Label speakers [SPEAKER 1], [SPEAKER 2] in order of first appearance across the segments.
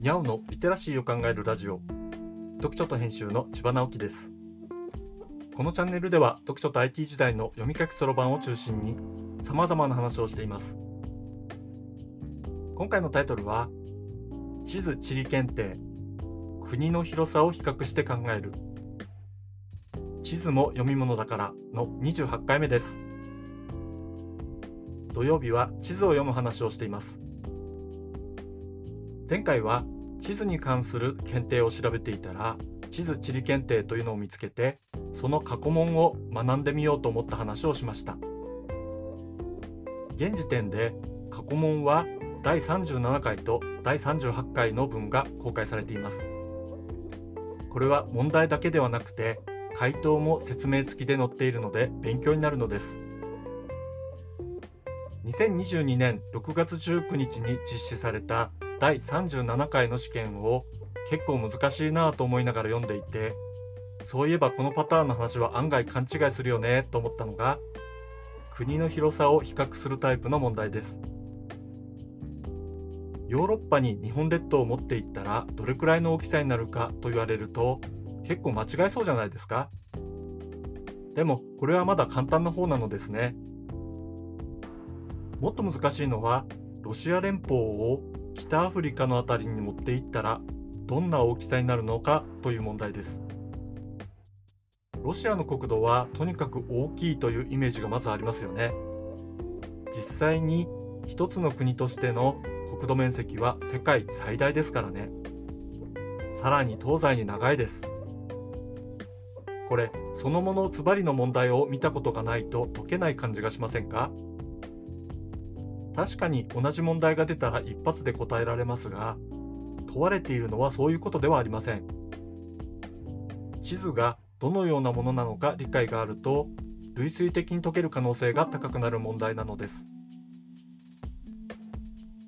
[SPEAKER 1] にゃおのリテラシーを考えるラジオ。読書と編集の千葉直樹です。このチャンネルでは読書と IT 時代の読み書きそろばんを中心に様々な話をしています。今回のタイトルは地図地理検定国の広さを比較して考える。地図も読み物だからの28回目です。土曜日は地図を読む話をしています。前回は地図に関する検定を調べていたら地図地理検定というのを見つけてその過去問を学んでみようと思った話をしました。現時点で過去問は第37回と第38回の分が公開されています。これは問題だけではなくて回答も説明付きで載っているので勉強になるのです。2022年6月19日に実施された第37回の試験を結構難しいなと思いながら読んでいてそういえばこのパターンの話は案外勘違いするよねと思ったのが国の広さを比較するタイプの問題です。ヨーロッパに日本列島を持っていったらどれくらいの大きさになるかと言われると結構間違えそうじゃないですか。でもこれはまだ簡単な方なのですね。もっと難しいのはロシア連邦を北アフリカの辺りに持っていったらどんな大きさになるのかという問題です。ロシアの国土はとにかく大きいというイメージがまずありますよね。実際に一つの国としての国土面積は世界最大ですからね。さらに東西に長いです。これそのものズバリの問題を見たことがないと解けない感じがしませんか？確かに同じ問題が出たら一発で答えられますが問われているのはそういうことではありません。地図がどのようなものなのか理解があると類推的に解ける可能性が高くなる問題なのです。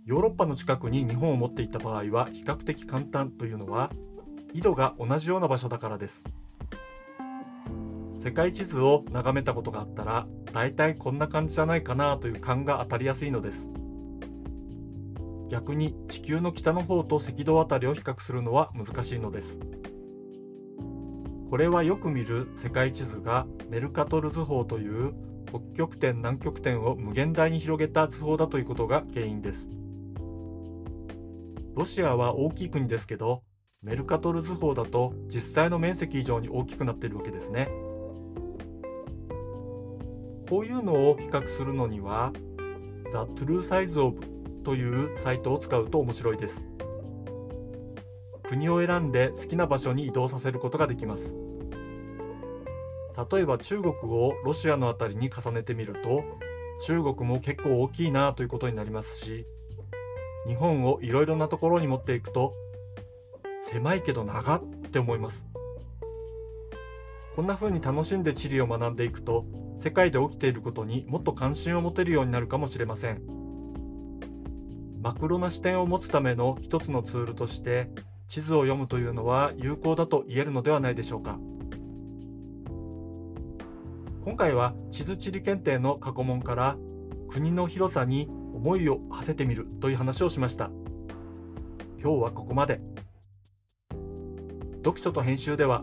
[SPEAKER 1] ヨーロッパの近くに日本を持っていた場合は比較的簡単というのは緯度が同じような場所だからです。世界地図を眺めたことがあったら大体こんな感じじゃないかなという感が当たりやすいのです。逆に地球の北の方と赤道あたりを比較するのは難しいのです。これはよく見る世界地図がメルカトル図法という北極点南極点を無限大に広げた図法だということが原因です。ロシアは大きい国ですけどメルカトル図法だと実際の面積以上に大きくなっているわけですね。こういうのを比較するのには The True Size of というサイトを使うと面白いです。国を選んで好きな場所に移動させることができます。例えば中国をロシアの辺りに重ねてみると中国も結構大きいなということになりますし日本をいろいろなところに持っていくと狭いけど長って思います。こんな風に楽しんで地理を学んでいくと世界で起きていることにもっと関心を持てるようになるかもしれません。マクロな視点を持つための一つのツールとして地図を読むというのは有効だと言えるのではないでしょうか。今回は地図地理検定の過去問から国の広さに思いを馳せてみるという話をしました。今日はここまで。読書と編集では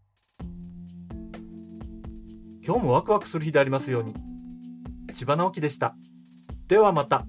[SPEAKER 1] 今日もワクワクする日でありますように。千葉直樹でした。ではまた。